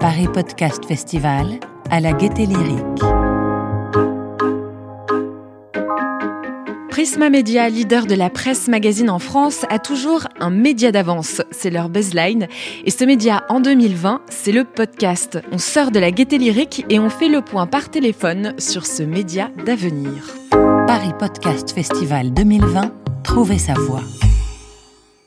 Paris Podcast Festival à la Gaieté Lyrique. Prisma Media, leader de la presse magazine en France, a toujours un média d'avance. C'est leur baseline. Et ce média, en 2020, c'est le podcast. On sort de la gaieté lyrique et on fait le point par téléphone sur ce média d'avenir. Paris Podcast Festival 2020, trouvez sa voix.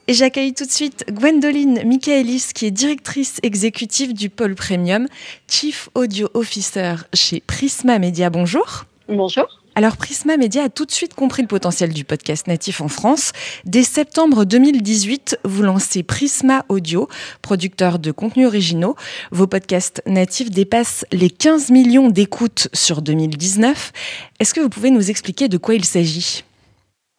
Et j'accueille tout de suite Gwendoline Michaelis, qui est directrice exécutive du pôle Premium, Chief Audio Officer chez Prisma Media. Bonjour. Bonjour. Alors Prisma Media a tout de suite compris le potentiel du podcast natif en France. Dès septembre 2018, vous lancez Prisma Audio, producteur de contenus originaux. Vos podcasts natifs dépassent les 15 millions d'écoutes sur 2019. Est-ce que vous pouvez nous expliquer de quoi il s'agit?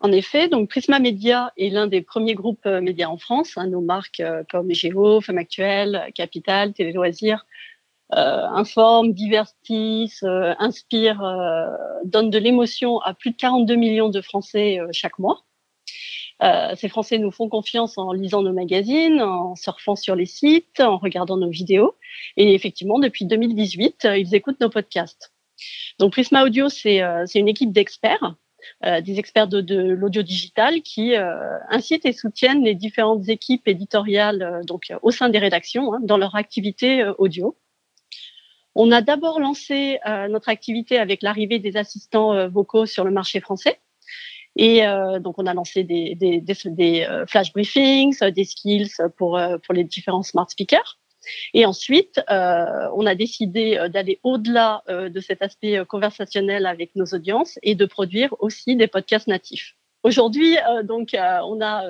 En effet, donc Prisma Media est l'un des premiers groupes euh, médias en France. Hein, nos marques euh, comme Géo, Femme Actuelle, Capital, Télé Loisirs euh, informent, divertissent, euh, inspirent, euh, donnent de l'émotion à plus de 42 millions de Français chaque mois. ces Français nous font confiance en lisant nos magazines, en surfant sur les sites, en regardant nos vidéos. Et effectivement, depuis 2018, ils écoutent nos podcasts. Donc Prisma Audio, c'est une équipe d'experts euh, des experts de, de l'audio digital qui euh, incitent et soutiennent les différentes équipes éditoriales euh, donc au sein des rédactions hein, dans leur activité audio. On a d'abord lancé notre activité avec l'arrivée des assistants vocaux sur le marché français. Et donc, on a lancé des, flash briefings, des skills pour, pour les différents smart speakers. Et ensuite, euh, on a décidé euh, d'aller au-delà euh, de cet aspect conversationnel avec nos audiences et de produire aussi des podcasts natifs. Aujourd'hui, donc, on a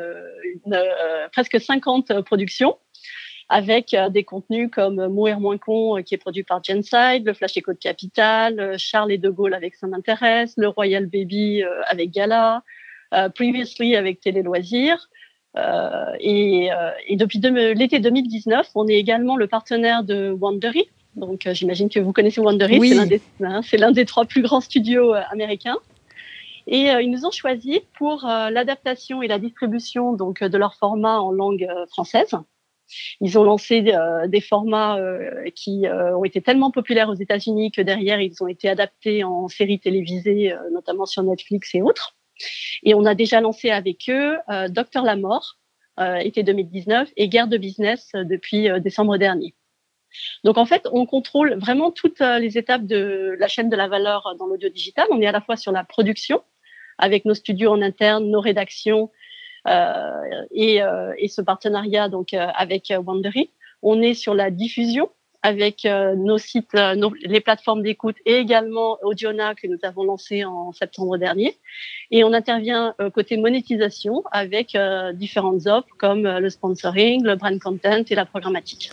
presque 50 productions avec des contenus comme Mourir moins con qui est produit par Genside, le Flash Echo de Capital, Charles et De Gaulle avec Ça m'intéresse, le Royal Baby avec Gala, Previously avec Télé Loisirs. Euh, et, euh, et, depuis l'été 2019, on est également le partenaire de Wandery. Donc, euh, j'imagine que vous connaissez Wandery. Oui. C'est l'un des, des, trois plus grands studios américains. Et ils nous ont choisi pour l'adaptation et la distribution donc de leur format en langue française. Ils ont lancé des formats qui ont été tellement populaires aux États-Unis que derrière ils ont été adaptés en séries télévisées, notamment sur Netflix et autres. Et on a déjà lancé avec eux euh, Docteur la mort, euh, été 2019, et Guerre de business euh, depuis décembre dernier. Donc en fait, on contrôle vraiment toutes les étapes de la chaîne de la valeur dans l'audio digital. On est à la fois sur la production, avec nos studios en interne, nos rédactions euh, et, euh, et, ce partenariat donc avec Wandery. On est sur la diffusion avec euh, nos sites, euh, les plateformes d'écoute et également Audiona que nous avons lancé en septembre dernier. Et on intervient euh, côté monétisation avec différentes offres comme le sponsoring, le brand content et la programmatique.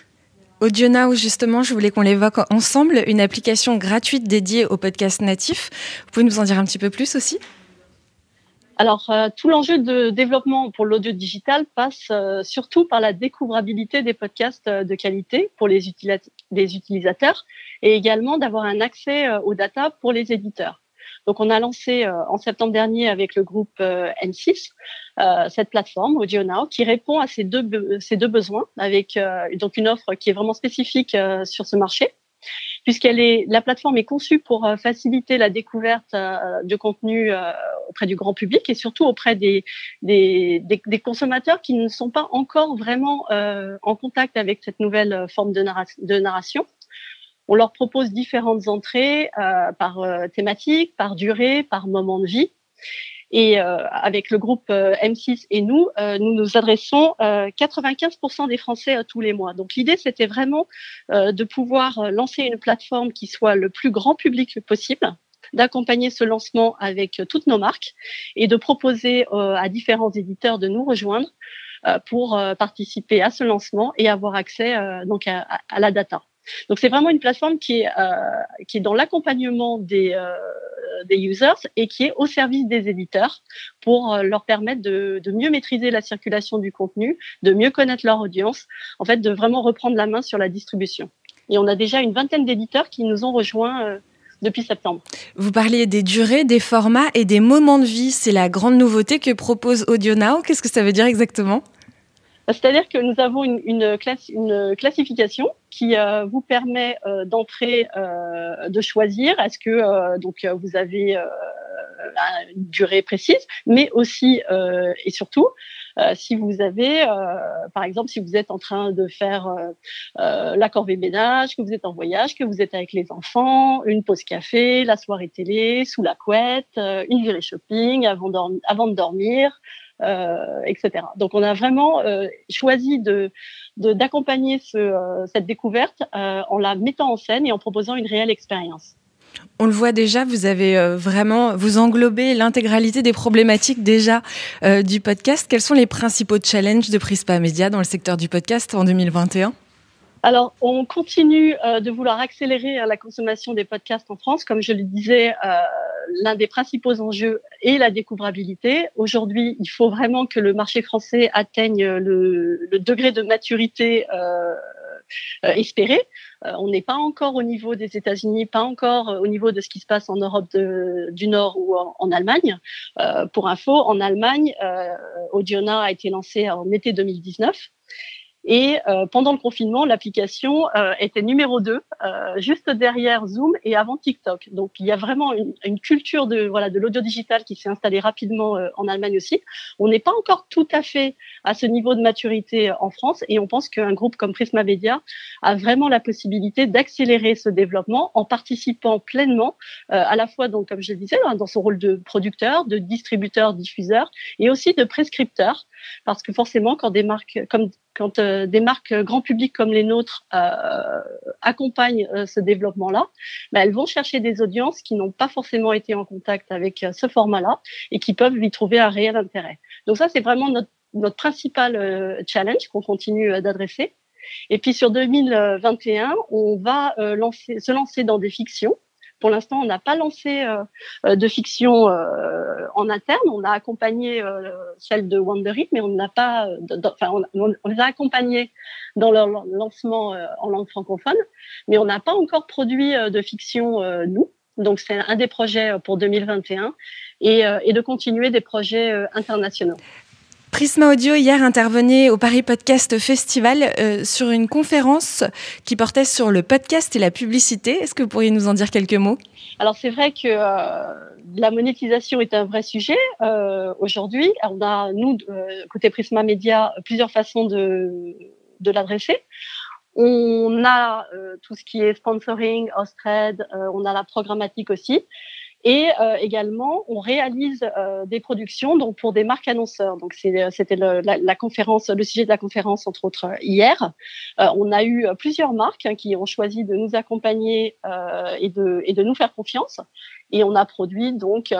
Audiona, justement, je voulais qu'on l'évoque ensemble, une application gratuite dédiée au podcast natif. Vous pouvez nous en dire un petit peu plus aussi? Alors, euh, tout l'enjeu de développement pour l'audio digital passe euh, surtout par la découvrabilité des podcasts euh, de qualité pour les, utilisateurs et également d'avoir un accès aux data pour les éditeurs. Donc, on a lancé en septembre dernier avec le groupe N6 cette plateforme Audio Now qui répond à ces deux, ces deux besoins avec donc une offre qui est vraiment spécifique sur ce marché puisqu'elle la plateforme est conçue pour euh, faciliter la découverte euh, de contenu euh, auprès du grand public et surtout auprès des, consommateurs qui ne sont pas encore vraiment en contact avec cette nouvelle forme de narration. On leur propose différentes entrées par thématique, par durée, par moment de vie. Et euh, avec le groupe euh, M6 et nous, euh, nous nous adressons 95% des Français tous les mois. Donc l'idée, c'était vraiment de pouvoir lancer une plateforme qui soit le plus grand public possible d'accompagner ce lancement avec toutes nos marques et de proposer à différents éditeurs de nous rejoindre pour participer à ce lancement et avoir accès donc à, à la data. Donc c'est vraiment une plateforme qui est, qui est dans l'accompagnement des, des users et qui est au service des éditeurs pour euh, leur permettre de, mieux maîtriser la circulation du contenu, de mieux connaître leur audience, en fait de vraiment reprendre la main sur la distribution. Et on a déjà une vingtaine d'éditeurs qui nous ont rejoints depuis septembre. Vous parliez des durées, des formats et des moments de vie. C'est la grande nouveauté que propose AudioNow. Qu'est-ce que ça veut dire exactement? C'est-à-dire que nous avons une, une, une classification qui euh, vous permet euh, d'entrer, euh, de choisir est-ce que donc vous avez une durée précise, mais aussi et surtout si vous avez, par exemple, si vous êtes en train de faire la corvée ménage, que vous êtes en voyage, que vous êtes avec les enfants, une pause café, la soirée télé, sous la couette, une virée shopping avant, avant de dormir. Euh, etc. Donc on a vraiment euh, choisi de d'accompagner ce, euh, cette découverte en la mettant en scène et en proposant une réelle expérience. On le voit déjà, vous avez vraiment, vous englobez l'intégralité des problématiques déjà du podcast. Quels sont les principaux challenges de Prispa Media dans le secteur du podcast en 2021 alors, on continue de vouloir accélérer la consommation des podcasts en France. Comme je le disais, l'un des principaux enjeux est la découvrabilité. Aujourd'hui, il faut vraiment que le marché français atteigne le, degré de maturité euh, euh, espéré. Euh, on n'est pas encore au niveau des États-Unis, pas encore au niveau de ce qui se passe en Europe du Nord ou en, Allemagne. pour info, en Allemagne, Audiona a été lancé en été 2019 et euh, pendant le confinement, l'application euh, était numéro 2, euh, juste derrière Zoom et avant TikTok. Donc il y a vraiment une, une culture de voilà de l'audio digital qui s'est installée rapidement en Allemagne aussi. On n'est pas encore tout à fait à ce niveau de maturité en France et on pense qu'un groupe comme Prisma Media a vraiment la possibilité d'accélérer ce développement en participant pleinement à la fois donc comme je le disais dans son rôle de producteur, de distributeur, diffuseur et aussi de prescripteur parce que forcément quand des marques comme quand euh, des marques grand public comme les nôtres euh, accompagnent euh, ce développement-là, bah, elles vont chercher des audiences qui n'ont pas forcément été en contact avec ce format-là et qui peuvent lui trouver un réel intérêt. Donc ça, c'est vraiment notre, principal challenge qu'on continue d'adresser. Et puis sur 2021, on va se lancer dans des fictions pour l'instant, on n'a pas lancé euh, euh, de fiction euh, en interne. On a accompagné celle de Wondery, mais on n'a pas, enfin, on, les a accompagnés dans leur lancement en langue francophone, mais on n'a pas encore produit de fiction nous. Donc c'est un des projets pour 2021 et, et de continuer des projets internationaux. Prisma Audio hier intervenait au Paris Podcast Festival euh, sur une conférence qui portait sur le podcast et la publicité. Est-ce que vous pourriez nous en dire quelques mots? Alors c'est vrai que euh, la monétisation est un vrai sujet euh, aujourd'hui. On a nous côté Prisma Média plusieurs façons de, l'adresser. On a tout ce qui est sponsoring, host on a la programmatique aussi. Et euh, également, on réalise euh, des productions pour des marques annonceurs. Euh, c'était la, conférence, le sujet de la conférence entre autres hier. on a eu plusieurs marques hein, qui ont choisi de nous accompagner et de nous faire confiance. Et on a produit donc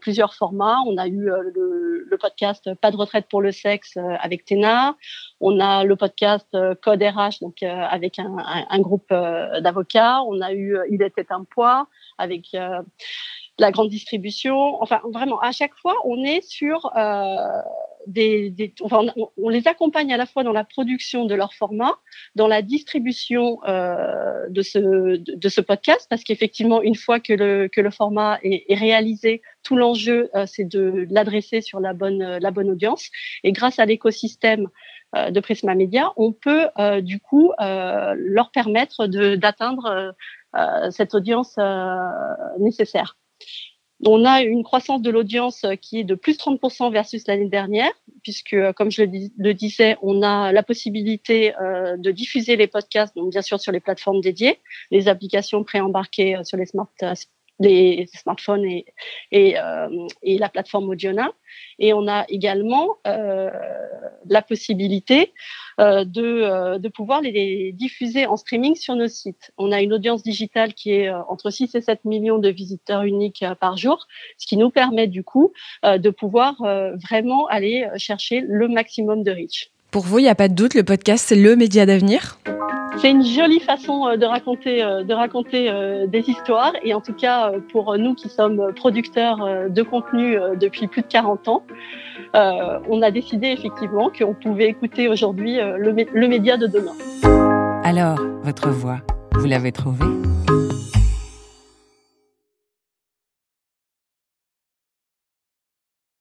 plusieurs formats. On a eu le, le, podcast Pas de retraite pour le sexe avec Téna. On a le podcast Code RH donc avec un, un, un groupe d'avocats. On a eu Il était un poids avec la grande distribution. Enfin, vraiment, à chaque fois, on est sur euh, on, les accompagne à la fois dans la production de leur format, dans la distribution euh, de ce podcast, parce qu'effectivement, une fois que le format est, réalisé, tout l'enjeu euh, c'est de l'adresser sur la bonne la bonne audience. Et grâce à l'écosystème euh, de Prisma Media, on peut du coup leur permettre d'atteindre cette audience nécessaire. On a une croissance de l'audience qui est de plus 30% versus l'année dernière, puisque, comme je le disais, on a la possibilité euh, de diffuser les podcasts, donc bien sûr sur les plateformes dédiées, les applications préembarquées euh, sur les smart les smartphones et, et, euh, la plateforme Audiona. Et on a également euh, la possibilité euh, de, de pouvoir les diffuser en streaming sur nos sites. On a une audience digitale qui est entre 6 et 7 millions de visiteurs uniques par jour, ce qui nous permet du coup de pouvoir vraiment aller chercher le maximum de reach. Pour vous, il n'y a pas de doute, le podcast, c'est le média d'avenir? C'est une jolie façon euh, de raconter, euh, euh, des histoires. Et en tout cas, pour nous qui sommes producteurs de contenu depuis plus de 40 ans, on a décidé effectivement qu'on pouvait écouter aujourd'hui le média de demain. Alors, votre voix, vous l'avez trouvée?